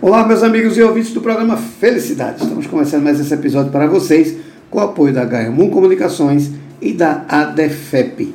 Olá, meus amigos e ouvintes do programa Felicidade. Estamos começando mais esse episódio para vocês com o apoio da Gaimon Comunicações e da ADFEP.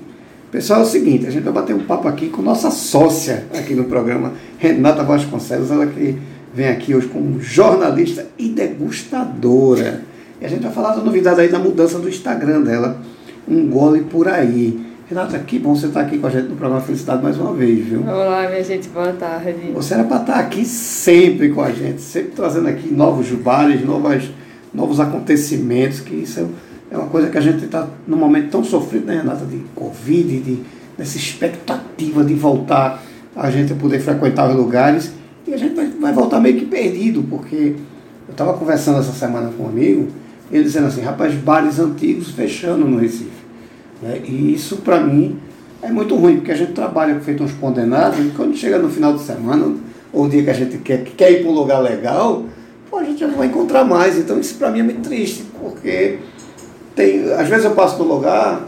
Pessoal, é o seguinte, a gente vai bater um papo aqui com nossa sócia aqui no programa, Renata Vasconcelos, ela que vem aqui hoje como jornalista e degustadora. E a gente vai falar da novidade aí da mudança do Instagram dela, um gole por aí. Renata, que bom você estar aqui com a gente no programa Felicidade mais uma vez, viu? Olá, minha gente, boa tarde. Você era para estar aqui sempre com a gente, sempre trazendo aqui novos jubares, novas, novos acontecimentos, que isso é, uma coisa que a gente está num momento tão sofrido, né, Renata, de Covid, de, dessa expectativa de voltar a gente poder frequentar os lugares, e a gente vai, vai voltar meio que perdido, porque eu estava conversando essa semana com um amigo, ele dizendo assim, rapaz, bares antigos fechando no Recife. Né? E isso, para mim, é muito ruim, porque a gente trabalha feito uns condenados, e quando chega no final de semana, ou o dia que a gente quer, quer ir para um lugar legal, pô, a gente já não vai encontrar mais. Então, isso para mim é muito triste, porque tem, às vezes eu passo no lugar,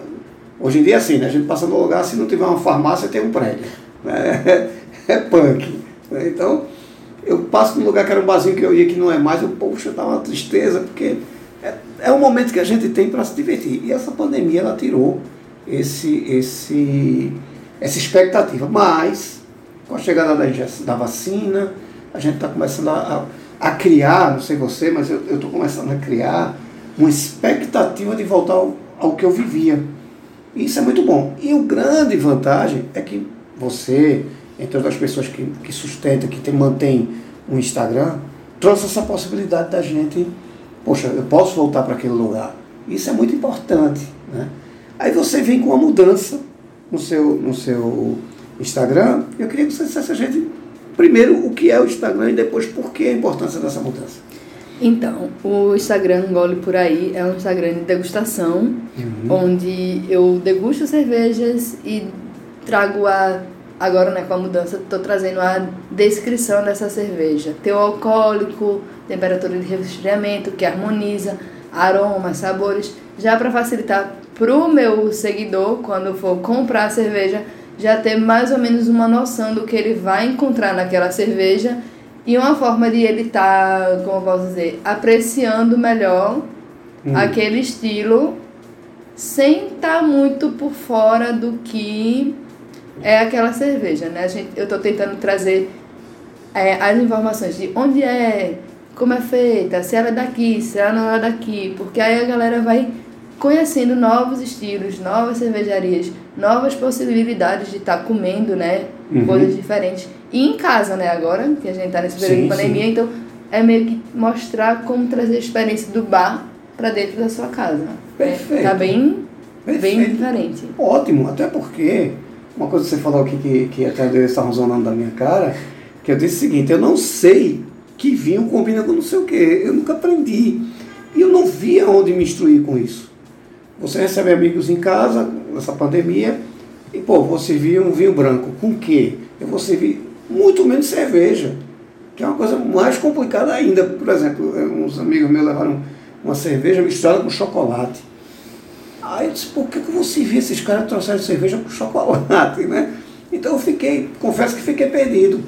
hoje em dia é assim, né? a gente passa no lugar, se não tiver uma farmácia, tem um prédio. Né? É punk. Né? Então, eu passo no lugar que era um barzinho que eu ia que não é mais, eu, poxa, dá uma tristeza, porque é, um momento que a gente tem para se divertir. E essa pandemia ela tirou esse, esse, essa expectativa. Mas, com a chegada da, da vacina, a gente está começando a, a, criar, não sei você, mas eu estou começando a criar uma expectativa de voltar ao, ao que eu vivia. E isso é muito bom. E o grande vantagem é que você, entre as pessoas que, que sustentam, que tem, mantém um Instagram, trouxe essa possibilidade da gente poxa, eu posso voltar para aquele lugar. Isso é muito importante. Né? Aí você vem com uma mudança no seu, no seu Instagram. Eu queria que você dissesse a gente, primeiro, o que é o Instagram e depois por que a importância dessa mudança. Então, o Instagram Gole Por Aí é um Instagram de degustação, uhum. onde eu degusto cervejas e trago a agora né, com a mudança, estou trazendo a descrição dessa cerveja. Teu alcoólico, temperatura de resfriamento, que harmoniza, aromas, sabores, já para facilitar para o meu seguidor, quando for comprar a cerveja, já ter mais ou menos uma noção do que ele vai encontrar naquela cerveja e uma forma de ele estar, tá, como eu posso dizer, apreciando melhor hum. aquele estilo sem estar tá muito por fora do que é aquela cerveja, né? A gente, eu estou tentando trazer é, as informações de onde é, como é feita, se ela é daqui, se ela não é daqui, porque aí a galera vai conhecendo novos estilos, novas cervejarias, novas possibilidades de estar tá comendo, né? Uhum. Coisas diferentes. E em casa, né? Agora, que a gente está nesse período sim, de pandemia, sim. então é meio que mostrar como trazer a experiência do bar para dentro da sua casa. Perfeito. É, tá bem, Perfeito. bem diferente. Ótimo, até porque uma coisa que você falou aqui que, que até eles estavam zonando da minha cara, que eu disse o seguinte, eu não sei que vinho combina com não sei o quê. Eu nunca aprendi. E eu não via onde me instruir com isso. Você recebe amigos em casa, nessa pandemia, e pô, vou servir um vinho branco. Com o quê? Eu vou servir muito menos cerveja, que é uma coisa mais complicada ainda. Por exemplo, uns amigos meus levaram uma cerveja misturada com chocolate. Aí eu disse, por que, que eu vou esses caras trouxeram cerveja com chocolate, né? Então eu fiquei, confesso que fiquei perdido.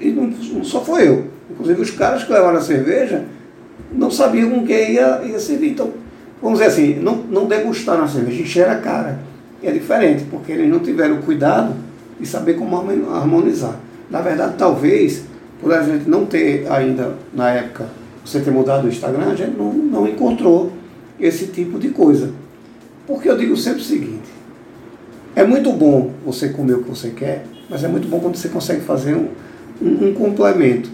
E não, não só foi eu. Inclusive os caras que levaram a cerveja não sabiam com que ia, ia servir. Então, vamos dizer assim, não, não degustaram a cerveja, encheram a cara. E é diferente, porque eles não tiveram o cuidado de saber como harmonizar. Na verdade, talvez, por a gente não ter ainda, na época, você ter mudado o Instagram, a gente não, não encontrou esse tipo de coisa. Porque eu digo sempre o seguinte: é muito bom você comer o que você quer, mas é muito bom quando você consegue fazer um, um, um complemento.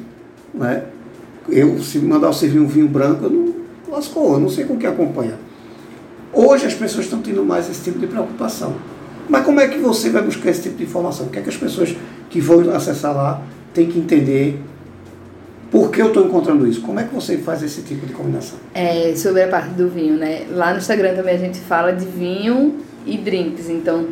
Né? Eu, se mandar eu servir um vinho branco, eu não lascou, eu não sei com o que acompanhar. Hoje as pessoas estão tendo mais esse tipo de preocupação. Mas como é que você vai buscar esse tipo de informação? O que é que as pessoas que vão acessar lá têm que entender por que eu estou encontrando isso? Como é que você faz esse tipo de combinação? É, sobre a parte do vinho, né? Lá no Instagram também a gente fala de vinho e drinks. Então,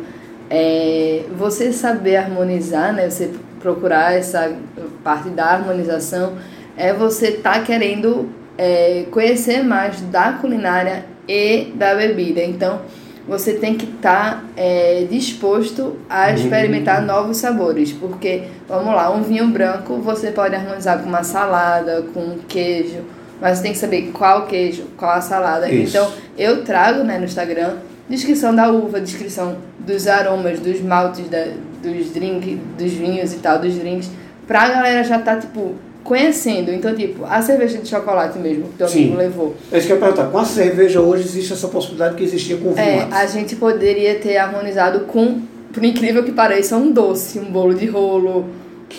é, você saber harmonizar, né? Você procurar essa parte da harmonização, é você tá querendo é, conhecer mais da culinária e da bebida. Então, você tem que estar tá, é, disposto a experimentar uhum. novos sabores. Porque, vamos lá, um vinho branco você pode harmonizar com uma salada, com queijo, mas você tem que saber qual queijo, qual a salada. Isso. Então, eu trago né, no Instagram descrição da uva, descrição dos aromas, dos maltes, da, dos drinks, dos vinhos e tal, dos drinks, pra galera já tá, tipo, conhecendo. Então, tipo, a cerveja de chocolate mesmo, que teu amigo levou. É isso que eu ia perguntar. Com a cerveja hoje existe essa possibilidade que existia com o vinho É, a gente poderia ter harmonizado com, por incrível que pareça, um doce, um bolo de rolo.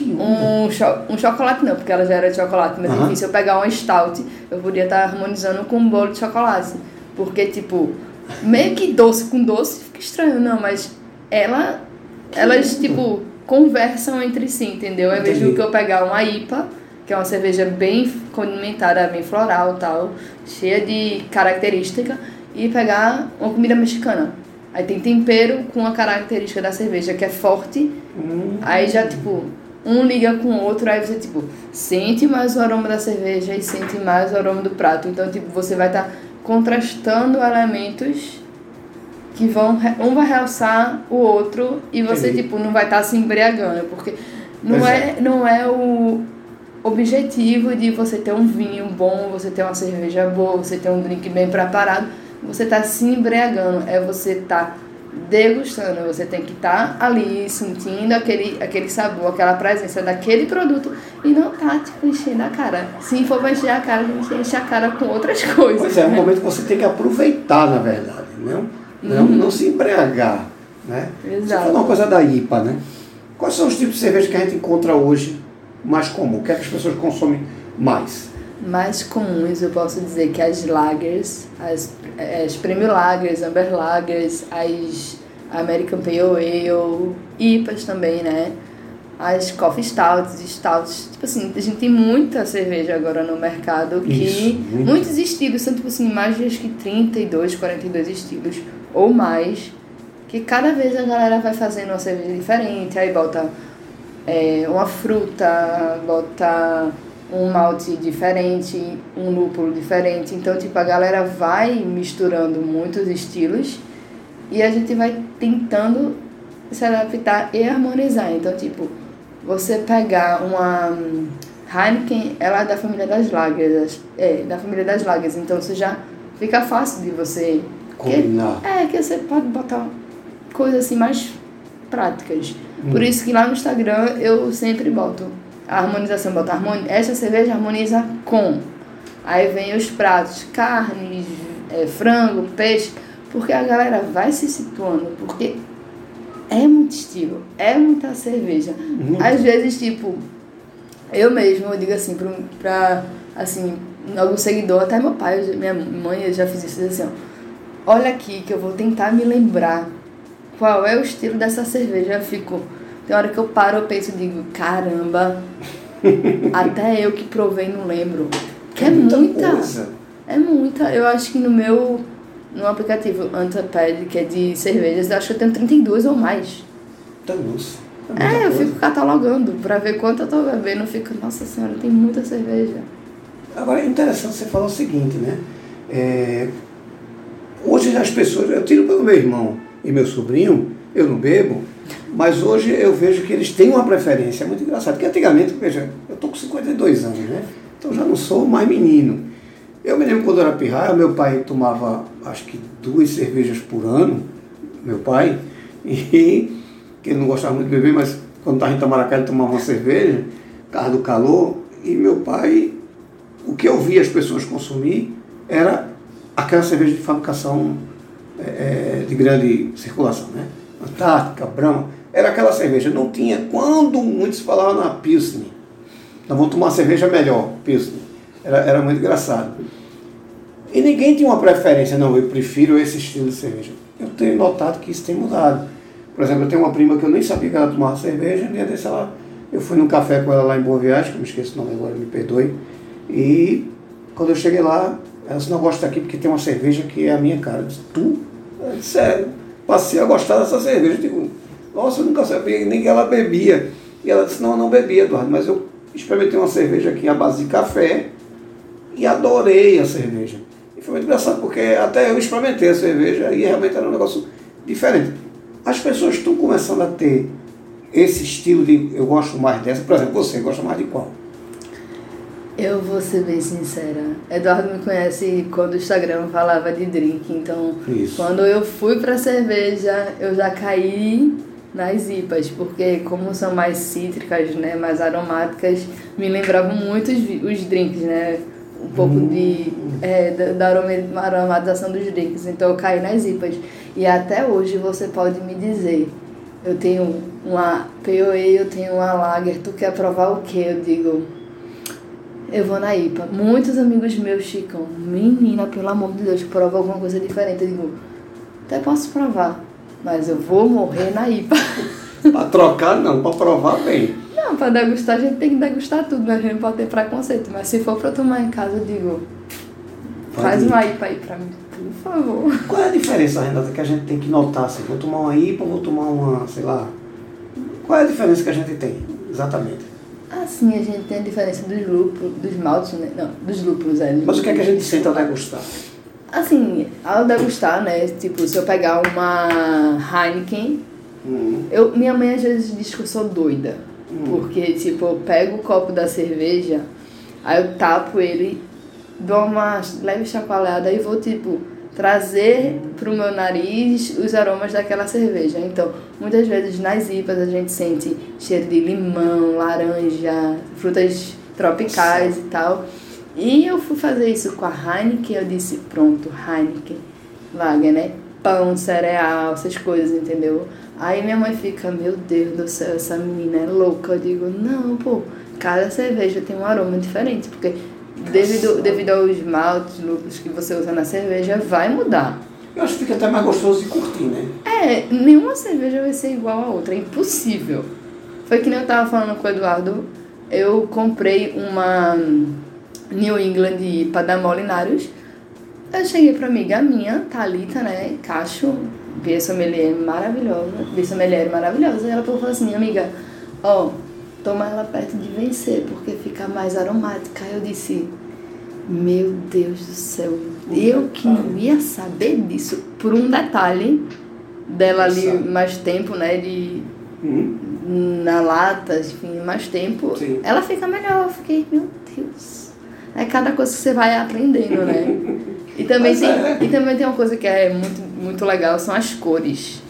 Um, cho um chocolate não, porque ela já era de chocolate, mas enfim, se eu pegar uma stout, eu poderia estar harmonizando com um bolo de chocolate. Porque, tipo, meio que doce com doce fica estranho, não, mas ela. Elas, tipo, conversam entre si, entendeu? Invés de que eu pegar uma IPA que é uma cerveja bem condimentada, bem floral tal, cheia de característica, e pegar uma comida mexicana. Aí tem tempero com a característica da cerveja, que é forte. Hum. Aí já, tipo, um liga com o outro, aí você, tipo, sente mais o aroma da cerveja e sente mais o aroma do prato. Então, tipo, você vai estar tá contrastando elementos que vão... Um vai realçar o outro e você, Entendi. tipo, não vai estar tá se embriagando, porque não é, é, não é o objetivo de você ter um vinho bom, você ter uma cerveja boa, você ter um drink bem preparado, você está se embriagando, é você tá degustando, você tem que estar tá ali sentindo aquele, aquele sabor, aquela presença daquele produto e não tá tipo enchendo a cara. Se for pra encher a cara, a gente enche a cara com outras coisas. Pois é, é um momento que você tem que aproveitar, na verdade, não, não, uhum. não se embriagar. Né? Exato. Você falou uma coisa da IPA, né? Quais são os tipos de cerveja que a gente encontra hoje mais comum? O que, é que as pessoas consomem mais? Mais comuns, eu posso dizer que as lagers, as, as premium lagers, amber lagers, as American Pale Ale, IPAs também, né? As coffee stouts, stouts, tipo assim, a gente tem muita cerveja agora no mercado que Isso, muitos estilos, são tipo assim, mais de acho que 32, 42 estilos ou mais, que cada vez a galera vai fazendo uma cerveja diferente, aí bota é, uma fruta, botar um malte diferente, um lúpulo diferente. Então, tipo, a galera vai misturando muitos estilos e a gente vai tentando se adaptar e harmonizar. Então, tipo, você pegar uma Heineken, ela é da família das lagers, é, da família das lagers, então você já fica fácil de você combinar. Que, é, que você pode botar coisas assim mais práticas. Por isso que lá no Instagram eu sempre boto a harmonização, boto harmoni essa cerveja harmoniza com. Aí vem os pratos, carnes, é, frango, peixe, porque a galera vai se situando, porque é muito estilo, é muita cerveja. Muito. Às vezes, tipo, eu mesmo, eu digo assim, pra, pra assim, algum seguidor, até meu pai, minha mãe, eu já fiz isso, assim, ó, olha aqui que eu vou tentar me lembrar qual é o estilo dessa cerveja. Eu fico. Tem hora que eu paro, eu penso e digo, caramba, até eu que provei não lembro. Que é, é muita. muita coisa. É muita. Eu acho que no meu. No aplicativo Antapad, que é de cervejas, eu acho que eu tenho 32 ou mais. Tá luz. É, eu fico catalogando pra ver quanto eu tô bebendo. Eu fico, nossa senhora, tem muita cerveja. Agora é interessante você falar o seguinte, né? É, hoje as pessoas, eu tiro pelo meu irmão, e meu sobrinho, eu não bebo, mas hoje eu vejo que eles têm uma preferência. É muito engraçado. Porque antigamente, veja, eu estou com 52 anos, né? Então já não sou mais menino. Eu me lembro quando eu era pirraia, meu pai tomava acho que duas cervejas por ano, meu pai, e que ele não gostava muito de beber, mas quando estava em Tamaracá ele tomava uma cerveja, carro do calor, e meu pai, o que eu via as pessoas consumir era aquela cerveja de fabricação é, é, de grande circulação, né? Antártica, Brahma, era aquela cerveja. Não tinha, quando muitos falavam na Pilsner, nós vamos tomar uma cerveja melhor, Pilsner. Era, era muito engraçado. E ninguém tinha uma preferência, não, eu prefiro esse estilo de cerveja. Eu tenho notado que isso tem mudado. Por exemplo, eu tenho uma prima que eu nem sabia que ela tomava cerveja, um dia desse ela, eu fui num café com ela lá em Boa Viagem, que eu me esqueço o nome agora, me perdoe. E quando eu cheguei lá, ela disse, não gosto daqui porque tem uma cerveja que é a minha cara. Eu disse, tu? Sério, passei a gostar dessa cerveja. Eu digo, nossa, eu nunca sabia nem que ela bebia. E ela disse, não, eu não bebia, Eduardo, mas eu experimentei uma cerveja aqui à base de café e adorei a cerveja. E foi muito engraçado, porque até eu experimentei a cerveja e realmente era um negócio diferente. As pessoas estão começando a ter esse estilo de eu gosto mais dessa. Por exemplo, você gosta mais de qual? Eu vou ser bem sincera. Eduardo me conhece quando o Instagram falava de drink, então Isso. quando eu fui pra cerveja, eu já caí nas IPAs, porque como são mais cítricas, né, mais aromáticas, me lembravam muito os, os drinks, né? Um pouco de é, da, da aromatização dos drinks. Então eu caí nas IPAs. E até hoje você pode me dizer, eu tenho uma POE, eu tenho uma Lager, tu quer provar o quê? Eu digo, eu vou na IPA. Muitos amigos meus ficam, menina, pelo amor de Deus, prova alguma coisa diferente. Eu digo, até posso provar, mas eu vou morrer na IPA. Para trocar, não, para provar bem. Não, pra degustar a gente tem que degustar tudo, né? A gente não pode ter preconceito. Mas se for pra tomar em casa, eu digo, faz uma IPA aí pra mim, por favor. Qual é a diferença, Renata, que a gente tem que notar? Assim, vou tomar uma IPA, vou tomar uma, sei lá. Qual é a diferença que a gente tem, exatamente? Assim, a gente tem a diferença dos lúpulos, dos maltes, né? Não, dos lúpulos, é. Mas o que é que a gente sente ao degustar? Assim, ao degustar, né? Tipo, se eu pegar uma Heineken, Hum, eu, minha mãe às vezes diz que eu sou doida. Hum. Porque, tipo, eu pego o copo da cerveja, aí eu tapo ele, dou uma leve chacoalhada e vou, tipo, trazer pro meu nariz os aromas daquela cerveja. Então, muitas vezes nas IPAs a gente sente cheiro de limão, laranja, frutas tropicais e tal. E eu fui fazer isso com a Heineken, eu disse, pronto, Heineken, Lager, né? Pão, cereal, essas coisas, entendeu? Aí minha mãe fica, meu Deus do céu, essa menina é louca. Eu digo, não, pô, cada cerveja tem um aroma diferente, porque devido, devido aos maltes, lúpulos que você usa na cerveja, vai mudar. eu acho que fica até mais gostoso de curtir, né? É, nenhuma cerveja vai ser igual a outra, é impossível. Foi que nem eu tava falando com o Eduardo, eu comprei uma New England IPA da Molinários. Eu cheguei pra amiga minha, Thalita, né, Cacho, Bia Sommelier maravilhosa, Bia Sommelier maravilhosa, e ela falou assim, amiga, ó, toma ela perto de vencer, porque fica mais aromática. Aí eu disse, meu Deus do céu, eu que não ia saber disso, por um detalhe dela ali Sabe. mais tempo, né, de Hum, na lata, enfim, mais tempo, Sim. ela fica melhor. Eu fiquei, meu Deus. É cada coisa que você vai aprendendo, né? E também, Mas tem, é. e também tem uma coisa que é muito, muito legal, são as cores.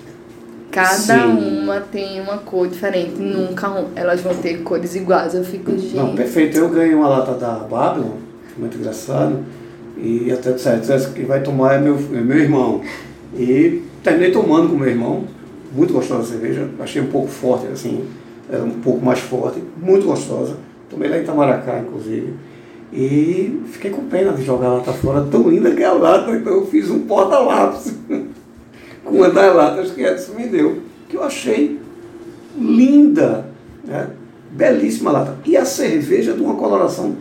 Cada Sim. uma tem uma cor diferente, nunca elas vão ter cores iguais. Eu fico, gente. Não, perfeito. Eu ganhei uma lata da Babylon, muito engraçado, e até disseram, essa que vai tomar é meu, é meu irmão. E terminei tomando com meu irmão, muito gostosa a cerveja, achei um pouco forte, assim, era um pouco mais forte, muito gostosa. Tomei lá em Itamaracá, inclusive. E fiquei com pena de jogar a lata fora, tão linda que é a lata, então eu fiz um porta-lápis uma das latas que Edson me deu, que eu achei linda, né? belíssima lata. E a cerveja de uma coloração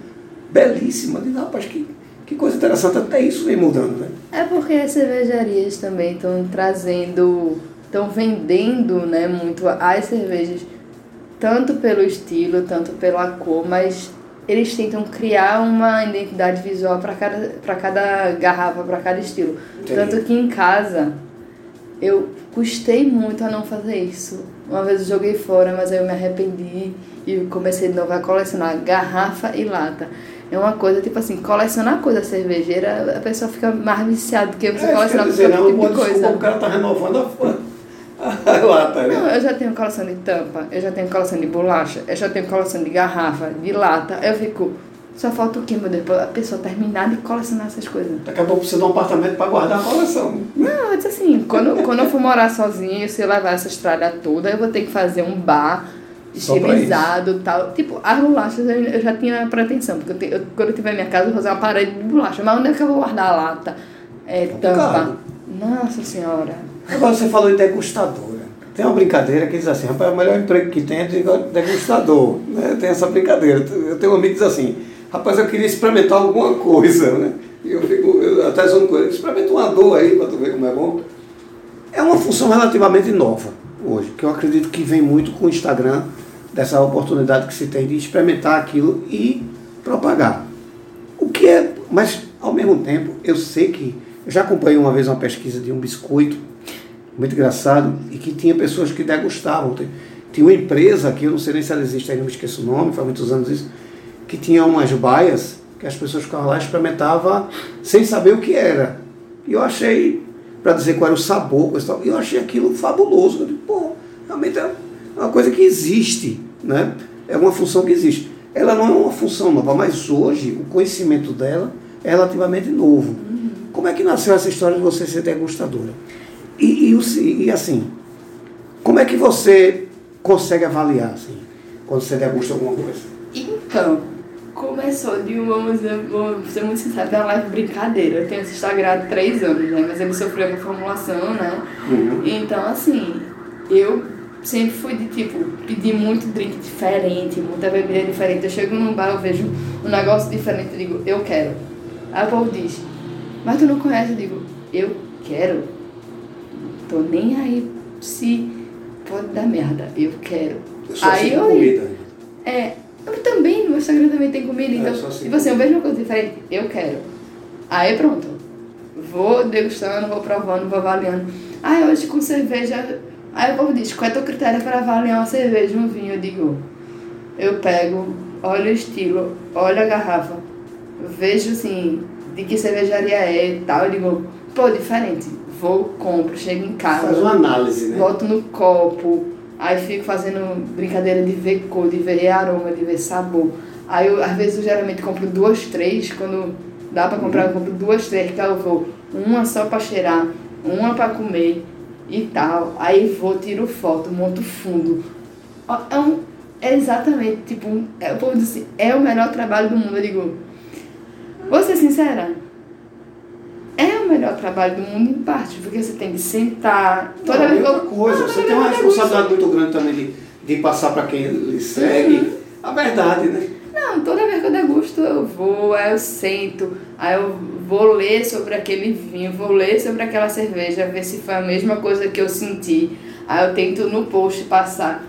belíssima. Diz, rapaz, que, que coisa interessante, até isso vem mudando, né? É porque as cervejarias também estão trazendo, estão vendendo né, muito as cervejas, tanto pelo estilo, tanto pela cor, mas eles tentam criar uma identidade visual para cada, pra cada garrafa, para cada estilo. Entendi. Tanto que em casa eu custei muito a não fazer isso. Uma vez eu joguei fora, mas aí eu me arrependi e comecei de novo a colecionar garrafa e lata. É uma coisa, tipo assim, colecionar coisa cervejeira, a pessoa fica mais viciada do que você É, colecionar dizer, qualquer não, tipo de desculpa, coisa. o cara tá renovando a, a lata, né? Não, eu já tenho coleção de tampa, eu já tenho coleção de bolacha, eu já tenho coleção de garrafa, de lata. Eu fico, só falta o quê, meu Deus? Pra A pessoa terminar de colecionar essas coisas. Daqui a pouco precisa de um apartamento para guardar a coleção. Não, eu disse assim, quando, quando eu for morar sozinha se eu levar essa estrada toda, eu vou ter que fazer um bar estilizado e tal. Tipo, as bolachas eu, eu já tinha pretensão, porque eu te- eu- quando eu tiver minha casa eu vou fazer uma parede de bolacha. Mas onde é que eu vou guardar a lata? É, tampa. Complicado. Nossa senhora. Agora você falou em degustadora. Tem uma brincadeira que diz assim, rapaz, o melhor emprego que tem é de degustador. Né? Tem essa brincadeira. Eu tenho um amigo que diz assim, rapaz, eu queria experimentar alguma coisa, né? E eu fico, eu até zoando com ele, experimenta uma dor aí para tu ver como é bom. É uma função relativamente nova hoje, que eu acredito que vem muito com o Instagram, dessa oportunidade que se tem de experimentar aquilo e propagar. O que é, mas Ao mesmo tempo, eu sei que. Eu já acompanhei uma vez uma pesquisa de um biscoito, muito engraçado, e que tinha pessoas que degustavam. Tinha uma empresa, que eu não sei nem se ela existe não me esqueço o nome, faz muitos anos isso, que tinha umas baias que as pessoas ficavam lá e experimentavam sem saber o que era. E eu achei, para dizer qual era o sabor, coisa tal, eu achei aquilo fabuloso. Eu digo, pô, realmente é uma coisa que existe, né? É uma função que existe. Ela não é uma função nova, mas hoje o conhecimento dela é relativamente novo. Uhum. Como é que nasceu essa história de você ser degustadora? E, e, e, assim, como é que você consegue avaliar assim, quando você degusta alguma coisa? Então, começou de uma, vou ser muito sincero, da live brincadeira. Eu tenho esse Instagram há três anos, né? Mas ele sofreu uma formulação, né? Uhum. Então, assim, eu sempre fui de tipo, pedir muito drink diferente, muita bebida diferente. Eu chego num bar, eu vejo um negócio diferente, eu digo, eu quero. Aí o povo diz, mas tu não conhece? Eu digo, eu quero. Tô nem aí se pode dar merda, eu quero. Eu aí eu. Comida. É, eu também, no meu Instagram também tem comida, é, então. Assim, tipo assim, eu vejo uma coisa diferente, eu quero. Aí pronto. Vou degustando, vou provando, vou avaliando. Ah, hoje com cerveja Aí o povo diz, qual é o teu critério para avaliar uma cerveja, um vinho? Eu digo, eu pego, olho o estilo, olho a garrafa, vejo assim, de que cervejaria é e tal, eu digo, pô, diferente. Vou, compro, chego em casa. Faz uma análise, né? Boto no copo, aí fico fazendo brincadeira de ver cor, de ver aroma, de ver sabor. Aí eu, às vezes eu geralmente compro duas, três, quando dá para comprar, eu compro duas, três, que eu vou uma só para cheirar, uma para comer e tal. Aí vou, tiro foto, monto fundo. É, um, é exatamente, tipo, é, o povo diz assim, é o melhor trabalho do mundo. Eu digo, vou ser sincera, o melhor trabalho do mundo em parte, porque você tem que sentar. Toda vez outra coisa, você tem uma responsabilidade muito grande também de, de passar para quem lhe segue uhum. a verdade, né? Não, toda vez que eu degusto, eu vou, aí eu sento, aí eu vou ler sobre aquele vinho, vou ler sobre aquela cerveja, ver se foi a mesma coisa que eu senti. Aí eu tento no post passar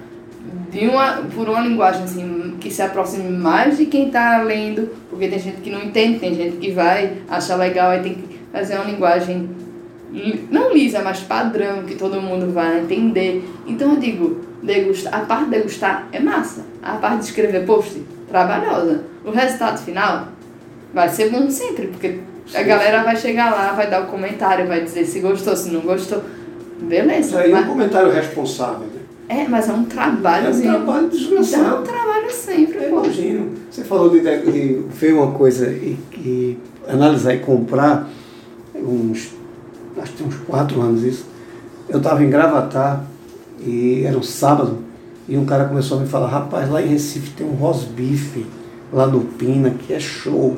de uma, por uma linguagem assim, que se aproxime mais de quem está lendo, porque tem gente que não entende, tem gente que vai achar legal, aí tem que fazer uma linguagem não lisa, mas padrão, que todo mundo vai entender. Então eu digo, degustar, a parte de degustar é massa, a parte de escrever post trabalhosa. O resultado final vai ser bom sempre, porque a galera vai chegar lá, vai dar o comentário, vai dizer se gostou, se não gostou. Beleza. Isso aí é um comentário responsável, né? É, mas é um trabalho. É um trabalho desgraçado. É um trabalho sempre, Eu imagino. Você falou de, de ver uma coisa e, e analisar e comprar uns, acho que uns quatro anos isso. Eu estava em Gravatar e era um sábado e um cara começou a me falar, rapaz, lá em Recife tem um rosbife, lá no Pina, que é show.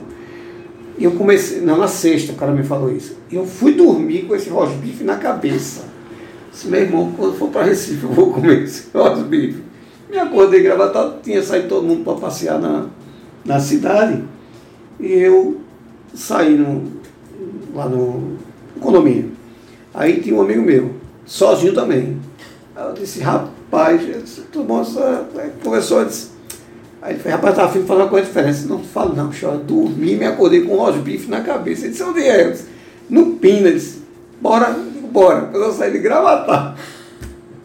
E eu comecei, não, na sexta o cara me falou isso. Eu fui dormir com esse rosbife na cabeça. Disse, meu irmão, quando for para Recife eu vou comer esse rosbife. Me acordei gravatado, tinha saído todo mundo para passear na, na cidade. E eu saí no, lá no condomínio. Aí tinha um amigo meu, sozinho também. Aí eu disse, rapaz, tudo bom, aí conversou, disse. Aí ele falou, rapaz, estava afim de fazer uma coisa diferente. Não falo não, chora. Dormi, me acordei com um bife na cabeça. Ele disse, onde é? Disse, no Pina. Ele disse, bora, bora. Eu saí de gravatar.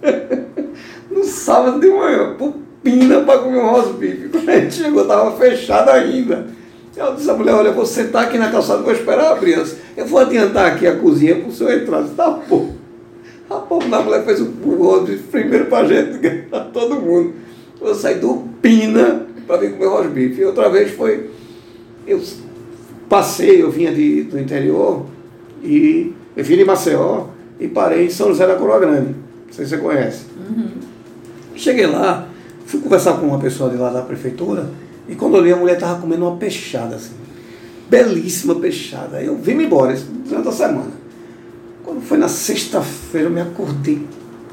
no sábado de manhã, pro Pina para comer um rosbife. Quando a gente chegou, estava fechado ainda. Eu disse a mulher, olha, vou sentar aqui na calçada, vou esperar abrir. Eu vou adiantar aqui a cozinha para o senhor entrar. Eu disse, tá, pô. A povo da mulher fez o rosto primeiro pra gente, pra todo mundo. Eu saí do Pina para vir comer rosbife. E outra vez foi. Eu passei, eu vinha de, do interior e eu vim de Maceió e parei em São José da Coroa Grande. Não sei se você conhece. Uhum. Cheguei lá, fui conversar com uma pessoa de lá da prefeitura e quando eu olhei a mulher estava comendo uma peixada assim. Belíssima peixada. Eu vim embora durante a semana. Quando foi na sexta-feira, eu me acordei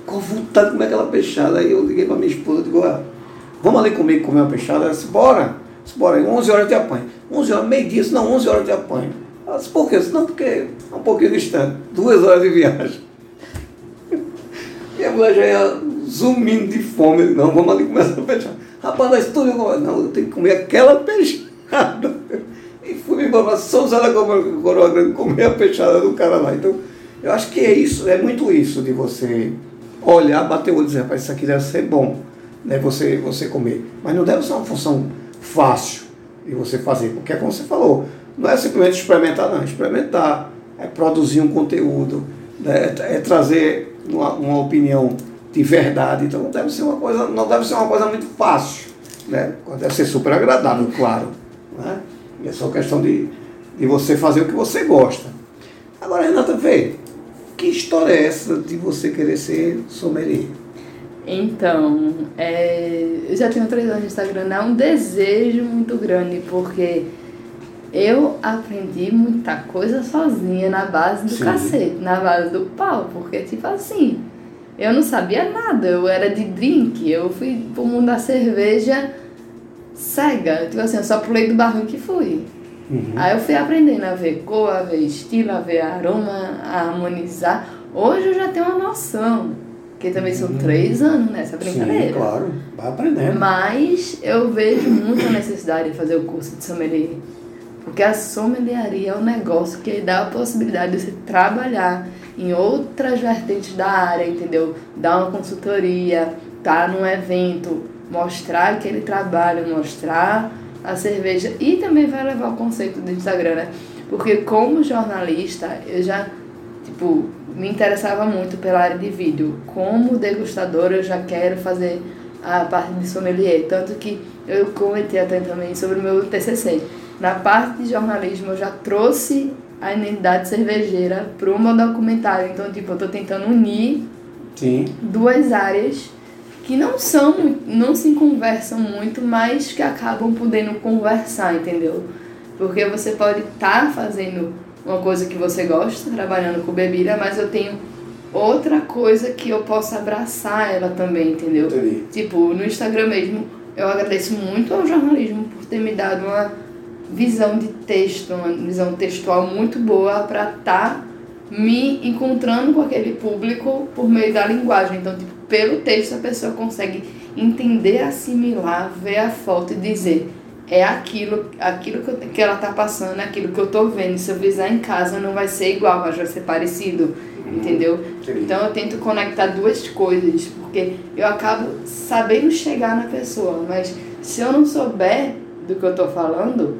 com vontade de comer aquela peixada. Aí eu liguei para minha esposa e digo, ah, vamos ali comigo comer uma peixada? Ela disse, bora. disse, bora, 11 horas eu te apanho. 11 horas, meio-dia, não, 11 horas eu te apanho. Ela disse, por quê? Disse, não, porque é um pouquinho distante, duas horas de viagem. Minha mulher já ia zoomindo de fome. Não, vamos ali começar a peixada. Rapaz, nós tudo. Não, eu tenho que comer aquela peixada. E fui embora São José da Coroa Grande comer a peixada do cara lá. Então, eu acho que é isso, é muito isso de você olhar, bater o olho e dizer, rapaz, isso aqui deve ser bom, né? Você, você comer. Mas não deve ser uma função fácil de você fazer, porque é como você falou, não é simplesmente experimentar, não, experimentar, é produzir um conteúdo, né? é, é trazer uma, uma opinião de verdade. Então não deve ser uma coisa, não deve ser uma coisa muito fácil. Né? Deve ser super agradável, claro. Né? E é só questão de, de você fazer o que você gosta. Agora, Renata, vê, que história é essa de você querer ser sommelier? Então, é, eu já tenho três anos de Instagram, é um desejo muito grande, porque eu aprendi muita coisa sozinha na base do Sim. cacete, na base do pau, porque tipo assim, eu não sabia nada, eu era de drink, eu fui pro mundo da cerveja cega, tipo assim, eu só pulei do barranco que fui. Uhum. Aí eu fui aprendendo a ver cor, a ver estilo, a ver aroma, a harmonizar. Hoje eu já tenho uma noção, porque também são uhum. três anos nessa brincadeira. Sim, claro, vai aprendendo. Mas eu vejo muita necessidade de fazer o curso de sommelier. Porque a sommeliaria é um negócio que dá a possibilidade de você trabalhar em outras vertentes da área, entendeu? Dar uma consultoria, tá num evento, mostrar aquele trabalho, mostrar a cerveja e também vai levar o conceito do Instagram, né? Porque como jornalista, eu já, tipo, me interessava muito pela área de vídeo. Como degustadora, eu já quero fazer a parte de sommelier. Tanto que eu comentei até também sobre o meu TCC. Na parte de jornalismo, eu já trouxe a identidade cervejeira para o meu documentário. Então, tipo, eu tô tentando unir Sim. duas áreas que não são, não se conversam muito, mas que acabam podendo conversar, entendeu? Porque você pode estar tá fazendo uma coisa que você gosta, trabalhando com bebida, mas eu tenho outra coisa que eu posso abraçar ela também, entendeu? Entendi. Tipo, no Instagram mesmo, eu agradeço muito ao jornalismo por ter me dado uma visão de texto, uma visão textual muito boa para estar tá me encontrando com aquele público por meio da linguagem. Então, tipo, pelo texto a pessoa consegue entender, assimilar, ver a foto e dizer é aquilo, aquilo que ela está passando, é aquilo que eu estou vendo. Se eu fizer em casa não vai ser igual, mas vai ser parecido, uhum. entendeu? Então eu tento conectar duas coisas, porque eu acabo sabendo chegar na pessoa, mas se eu não souber do que eu estou falando,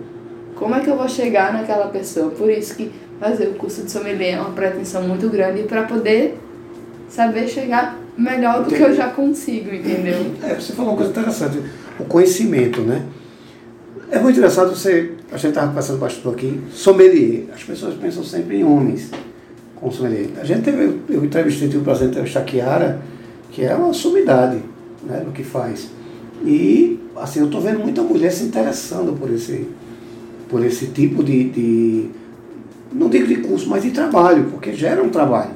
como é que eu vou chegar naquela pessoa? Por isso que fazer o curso de sommelier é uma pretensão muito grande para poder saber chegar melhor do que eu já consigo, entendeu? É, você falou uma coisa interessante, o conhecimento, né? É muito interessante você, a gente estava passando bastante aqui, sommelier. As pessoas pensam sempre em homens com sommelier. A gente teve, eu entrevistei, tive o prazer de entrevistar a Kiara, que é uma sumidade né, no que faz. E, assim, eu estou vendo muita mulher se interessando por esse, por esse tipo de, de, não digo de curso, mas de trabalho, porque gera um trabalho.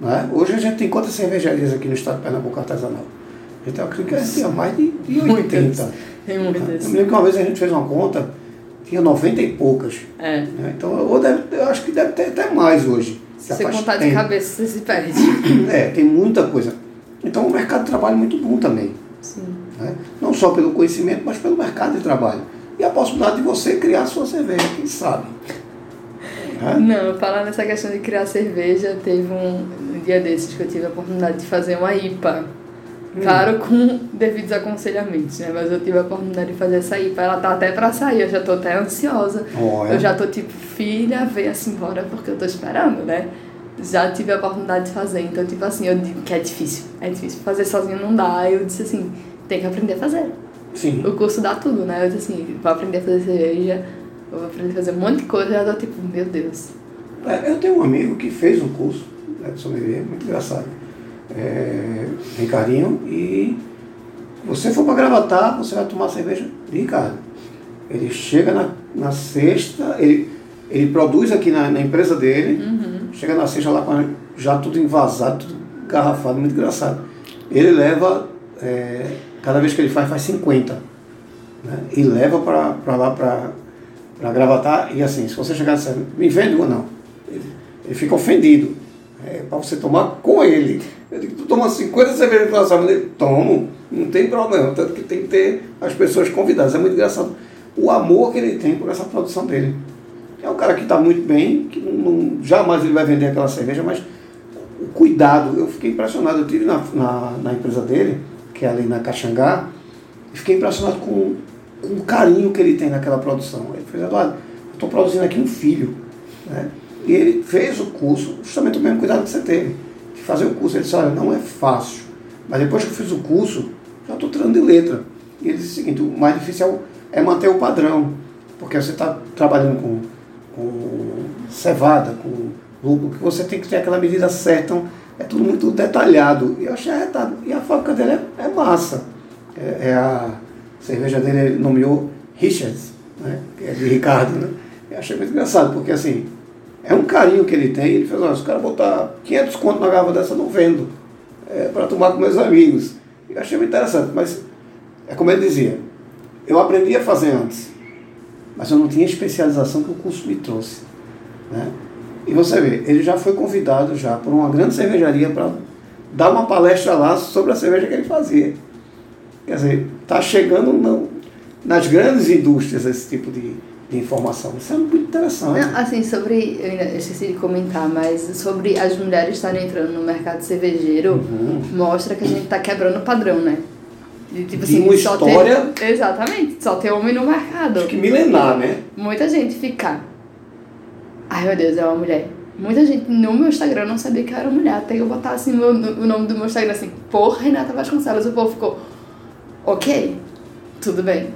Né? Hoje a gente tem quantas cervejarias aqui no estado de Pernambuco artesanal? A gente acredito que tinha mais de, de 80. Muitas. Tem muitas. Eu me lembro que uma vez a gente fez uma conta, tinha 90 e poucas. É. Né? Então eu, deve, eu acho que deve ter até mais hoje. Se você contar de cabeça, você se perde. É, tem muita coisa. Então o mercado de trabalho é muito bom também. Sim. Né? Não só pelo conhecimento, mas pelo mercado de trabalho e a possibilidade de você criar sua cerveja, quem sabe. É? Não, falar nessa questão de criar cerveja, teve um, dia desses que eu tive a oportunidade de fazer uma IPA. Hum. Claro, com devidos aconselhamentos, né? Mas eu tive a oportunidade de fazer essa IPA. Ela tá até pra sair, eu já tô até ansiosa. Oh, é? Eu já tô tipo, filha, venha assim embora porque eu tô esperando, né? Já tive a oportunidade de fazer. Então, tipo assim, eu digo que é difícil. É difícil. Fazer sozinho não dá. Eu disse assim, tem que aprender a fazer. Sim. O curso dá tudo, né? Eu disse assim, vou aprender a fazer cerveja, vou aprender a fazer um monte de coisa, e eu tô tipo, meu Deus. É, eu tenho um amigo que fez um curso né, de sommelier, muito engraçado. É, Ricardinho, e você for para Gravatar, você vai tomar cerveja de Ricardo. Ele chega na, na sexta, ele, ele produz aqui na, na empresa dele, uhum. chega na sexta lá com já tudo envasado, tudo garrafado, muito engraçado. Ele leva é, cada vez que ele faz, faz 50. Né? E leva para lá para gravatar. E assim, se você chegar e me vende ou não, ele, ele fica ofendido. É para você tomar com ele. Eu digo, tu toma 50 cervejas pela sábado, ele tomo, não tem problema. Tanto que tem que ter as pessoas convidadas. É muito engraçado o amor que ele tem por essa produção dele. é um cara que está muito bem, que não, não, jamais ele vai vender aquela cerveja, mas o cuidado, eu fiquei impressionado. Eu tive na, na, na empresa dele, é ali na Caxangá, e fiquei impressionado com, com o carinho que ele tem naquela produção. Ele fez, Eduardo, eu estou produzindo aqui um filho. Né? E ele fez o curso, justamente o mesmo cuidado que você teve, de fazer o curso. Ele disse, olha, não é fácil, mas depois que eu fiz o curso, já estou tirando de letra. E ele disse o seguinte, o mais difícil é manter o padrão, porque você está trabalhando com, com cevada, com lúpulo, que você tem que ter aquela medida certa, então é tudo muito detalhado. E eu achei arretado. E a fábrica dele é, é massa. É, é, a cerveja dele ele nomeou Richards, né? que é de Ricardo, né? Achei muito engraçado, porque assim, é um carinho que ele tem. Ele fez, olha, se o cara botar 500 conto na garrafa dessa, eu não vendo. É, para tomar com meus amigos. Eu achei muito interessante, mas é como ele dizia, eu aprendi a fazer antes, mas eu não tinha especialização que o curso me trouxe. Né? E você vê, ele já foi convidado já por uma grande cervejaria para dar uma palestra lá sobre a cerveja que ele fazia. Quer dizer, está chegando no, nas grandes indústrias esse tipo de, de informação. Isso é muito interessante. Não, assim, sobre, eu ainda esqueci de comentar, mas sobre as mulheres estarem entrando no mercado cervejeiro, Uhum. mostra que a gente está quebrando o padrão, né? De, tipo De assim, uma só história- Ter, exatamente, só ter homem no mercado. Acho que milenar, né? Muita gente fica. Ai meu Deus, é uma mulher. Muita gente no meu Instagram não sabia que eu era mulher. Até eu botar assim no, no- o nome do meu Instagram assim, por Renata Vasconcelos. O povo ficou, ok, tudo bem.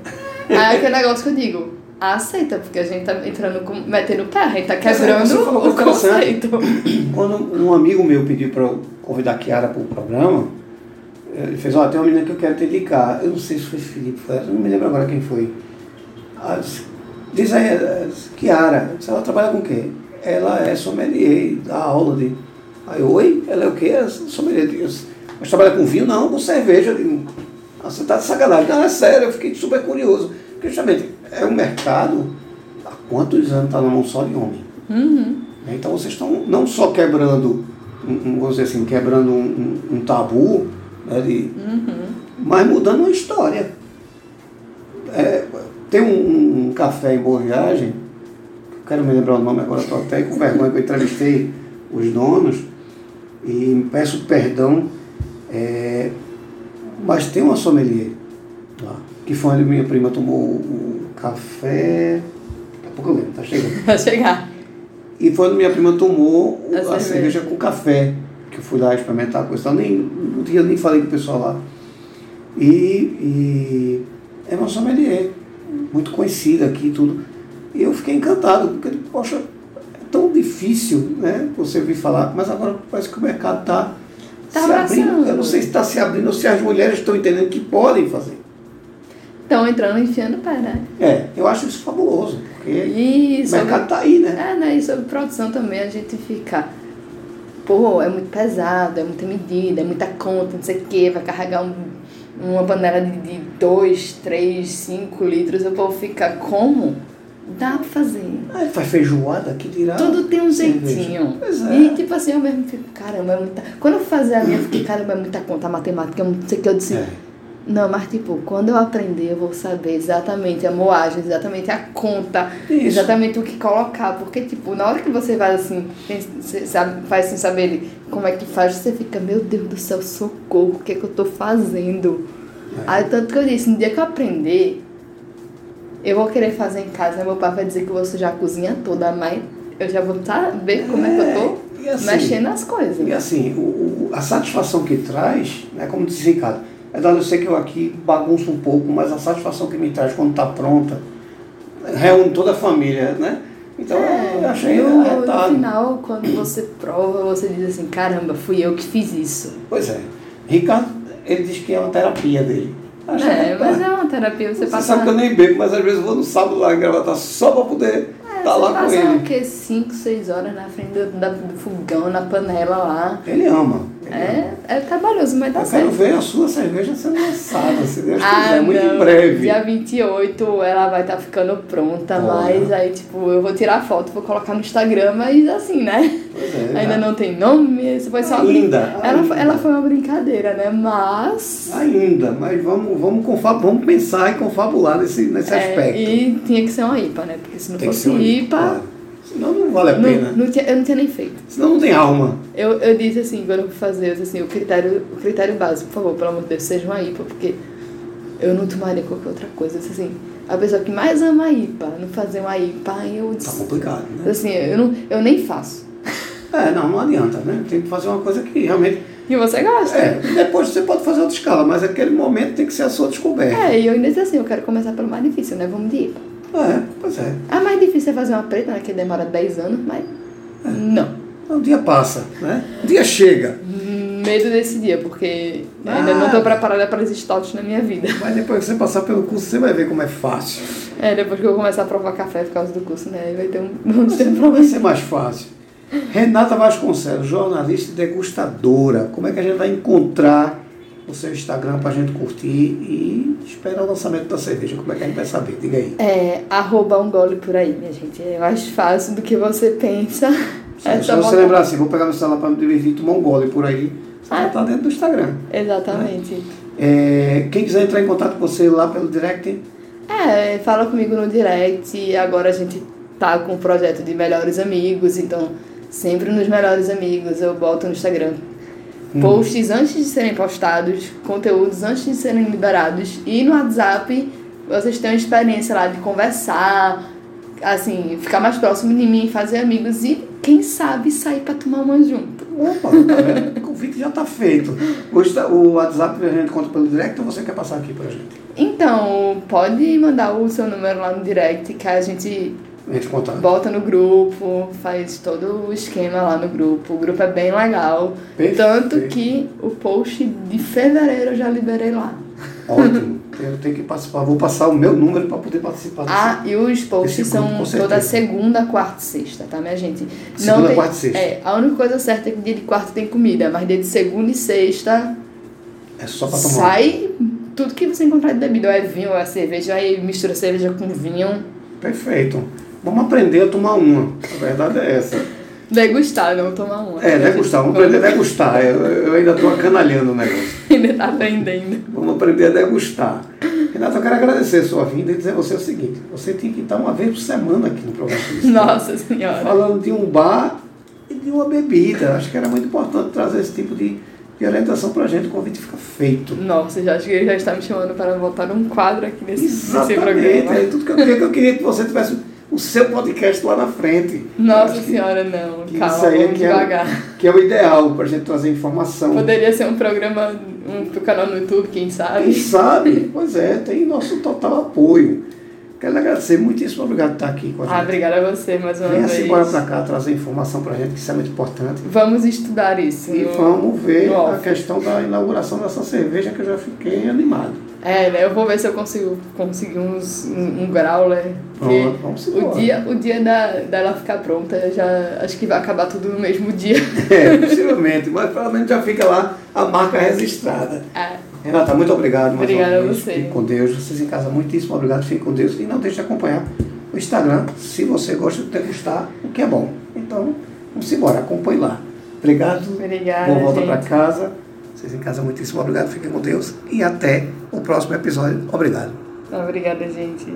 Aí aquele negócio que eu digo, aceita, porque a gente tá entrando com. metendo o pé, a gente tá é, quebrando o conceito. Quando um amigo meu pediu para eu convidar a Kiara para o programa, ele fez, ó, tem uma menina que eu quero te indicar. Eu não sei se foi Felipe, foi, eu não me lembro agora quem foi. Ah, disse, Diz aí, Kiara, ela trabalha com o quê? Ela é sommelier, dá aula de... Aí, oi? Ela é o quê? É sommelier. Disse, Mas trabalha com vinho? Não, com cerveja. Eu digo, "Ah, você tá de sacanagem. Não, é sério, eu fiquei super curioso. Porque justamente é um mercado, há quantos anos está na mão só de homem? Uhum. Né? Então vocês estão não só quebrando, um, vamos dizer assim, quebrando um, um- um tabu, né, de, mas mudando uma história. É, tem um, um- café em Boa Viagem, quero me lembrar o nome agora, estou até com vergonha que eu entrevistei os donos e peço perdão, é, mas tem uma sommelier lá, que foi onde minha prima tomou o café, daqui a pouco eu lembro, tá chegando. Vai chegar. E foi onde minha prima tomou A cerveja. cerveja. com café, que eu fui lá experimentar a coisa. Nem, dia eu nem falei com o pessoal lá. E, e é uma sommelier, muito conhecida aqui e tudo. E eu fiquei encantado, porque, poxa, é tão difícil né, você ouvir falar, mas agora parece que o mercado está Tá se abrindo. Eu não sei se está se abrindo ou se as mulheres estão entendendo que podem fazer. Estão entrando enfiando o pé, né? É, eu acho isso fabuloso, porque E o mercado está aí, né? É, né? E sobre produção também a gente fica. Pô, é muito pesado, é muita medida, é muita conta, não sei o quê, vai carregar um, uma panela de 2, 3, 5 litros, o povo fica como? Dá pra fazer. Aí faz feijoada que dirá. Tudo tem um jeitinho. É. E tipo assim, eu mesmo fico, caramba, é muita. Quando eu fazia a minha, eu fiquei, caramba, é muita conta, matemática, não sei o que eu disse. É. Não, mas tipo, quando eu aprender, eu vou saber exatamente a moagem, exatamente a conta, Isso. exatamente o que colocar. Porque, tipo, na hora que você faz assim, você sabe, faz sem saber como é que faz, você fica, meu Deus do céu, socorro, o que é que eu tô fazendo? É. Aí tanto que eu disse, no dia que eu aprender, eu vou querer fazer em casa, meu pai vai dizer que você já cozinha toda, mas eu já vou saber como é que eu tô e assim- mexendo nas coisas. E assim, o, o- a satisfação que traz, né, como disse Ricardo, é dado eu sei que eu aqui bagunço um pouco, mas a satisfação que me traz quando está pronta, reúne toda a família, né? Então É, eu achei no, no final, quando você prova, você diz assim, caramba, fui eu que fiz isso. Pois é. Ricardo, ele diz que é uma terapia dele. Acho é, que- mas é uma terapia, você, Você passa, sabe que eu nem bebo, mas às vezes eu vou no sábado lá em Gravatar só para poder é, você lá com ele. o quê? 5, 6 horas na frente do, da- do fogão, na panela lá. Ele ama. Ele ama. É, é trabalhoso, mas dá Eu quero certo. ver a sua cerveja sendo lançada, se Deus Ah, quiser, muito não. em breve. Dia 28 ela vai estar ficando pronta, Olha. mas aí, tipo, eu vou tirar foto, vou colocar no Instagram, mas assim, né? É, Ainda não tem nome, isso foi só uma brin- Ainda, Ela, ainda. ela foi uma brincadeira, né? Mas. Ainda, mas vamos, vamos, confa- vamos pensar e confabular nesse, nesse é, aspecto. e tinha que ser uma IPA, né? Porque se não Tem fosse IPA, IPA, claro. Senão não vale a Não, pena. não tinha, eu não tinha nem feito. Senão não tem alma. Eu, eu disse assim, quando eu fui fazer, eu disse assim, o critério, o critério básico, por favor, pelo amor de Deus, seja uma IPA, porque eu não tomaria qualquer outra coisa. Eu disse assim, a pessoa que mais ama a IPA, não fazer uma IPA, eu Tá disse, complicado, né? assim, eu, não, eu nem faço. É, não, não adianta, né? Tem que fazer uma coisa que realmente. E você gosta? É, depois você pode fazer outra escala, mas aquele momento tem que ser a sua descoberta. É, e eu ainda disse assim, eu quero começar pelo mais difícil, né? Vamos de IPA. É, pois é. A mais difícil é fazer uma preta, né? Que demora 10 anos, mas não. O dia passa, né? O dia chega. Medo desse dia, porque ainda não tô preparada para esses toques na minha vida. Mas depois que você passar pelo curso, você vai ver como é fácil. É, depois que eu começar a provar café por causa do curso, né? Aí vai ter um. Vamos ter um Vai problema. ser mais fácil. Renata Vasconcelos, jornalista e degustadora. Como é que a gente vai encontrar o seu Instagram pra gente curtir e esperar o lançamento da cerveja? Como é que a gente vai saber? Diga aí. É, arroba um gole por aí, minha gente. É mais fácil do que você pensa. É só só você lembrar assim, vou pegar meu celular pra me divertir e tomar um gole por aí. Você Ah. já tá dentro do Instagram. Exatamente. É, quem quiser entrar em contato com você lá pelo direct, É, fala comigo no direct. Agora a gente tá com o projeto de melhores amigos, então sempre nos melhores amigos eu boto no Instagram posts antes de serem postados, conteúdos antes de serem liberados e no WhatsApp vocês têm uma experiência lá de conversar, assim, ficar mais próximo de mim, fazer amigos e quem sabe sair pra tomar uma junto. opa, tá o convite já tá feito. O WhatsApp a gente conta pelo direct ou você quer passar aqui pra gente? Então, pode mandar o seu número lá no direct que a gente A gente contar. bota no grupo, faz todo o esquema lá no grupo. O grupo é bem legal. Perfeito. Tanto que o post de fevereiro eu já liberei lá. Ótimo. Eu tenho que participar. Vou passar o meu número para poder participar. Ah, e os posts são toda segunda, quarta e sexta, tá, minha gente? Segunda, tem, quarta e sexta. É, a única coisa certa é que dia de quarta tem comida, mas dia de segunda e sexta É só para tomar. sai tudo que você encontrar de bebida. Ou é vinho, ou é cerveja, aí mistura cerveja com vinho. Perfeito. Vamos aprender a tomar uma. A verdade é essa. Degustar, não tomar uma. É, degustar. Vamos aprender a degustar. Eu, ainda estou acanalhando o negócio. Ainda tá aprendendo. Vamos aprender a degustar. Renato, eu quero agradecer a sua vinda e dizer a você o seguinte: você tem que estar uma vez por semana aqui no programa. Nossa senhora. Falando de um bar e de uma bebida. Acho que era muito importante trazer esse tipo de, de orientação para a gente. O convite fica feito. Nossa, já acho que ele já está me chamando para voltar num quadro aqui nesse, nesse Exatamente. programa. É tudo que eu queria, que eu queria que você tivesse o seu podcast lá na frente. Nossa que- senhora, não. que Calma, isso aí é que é, que é o ideal para a gente trazer informação. Poderia ser um programa um, pro canal no YouTube, quem Quem sabe? sabe? Pois é, tem nosso total apoio. Quero lhe agradecer, muitíssimo obrigado por estar aqui com a Ah, gente. obrigada a você mais uma Venha-se vez. embora para cá trazer informação para a gente, que isso é muito importante. Vamos estudar isso. E no- vamos ver a off. questão da inauguração dessa cerveja que eu já fiquei animado. É, né? Eu vou ver se eu consigo conseguir uns, um, um growler. Pronto, vamos o embora. dia, o dia da, dela ficar pronta, já acho que vai acabar tudo no mesmo dia. É, possivelmente, mas pelo menos já fica lá a marca registrada. É. Renata, muito obrigado mais Obrigada a você. Fique com Deus. Vocês em casa, muitíssimo obrigado. Fique com Deus. E não deixe de acompanhar o Instagram, se você gosta de degustar, o que é bom. Então, vamos embora, acompanhe lá. Obrigado. Obrigada, Boa volta para casa. Vocês em casa, muitíssimo obrigado. Fiquem com Deus. E até o próximo episódio. Obrigado. Obrigada, gente.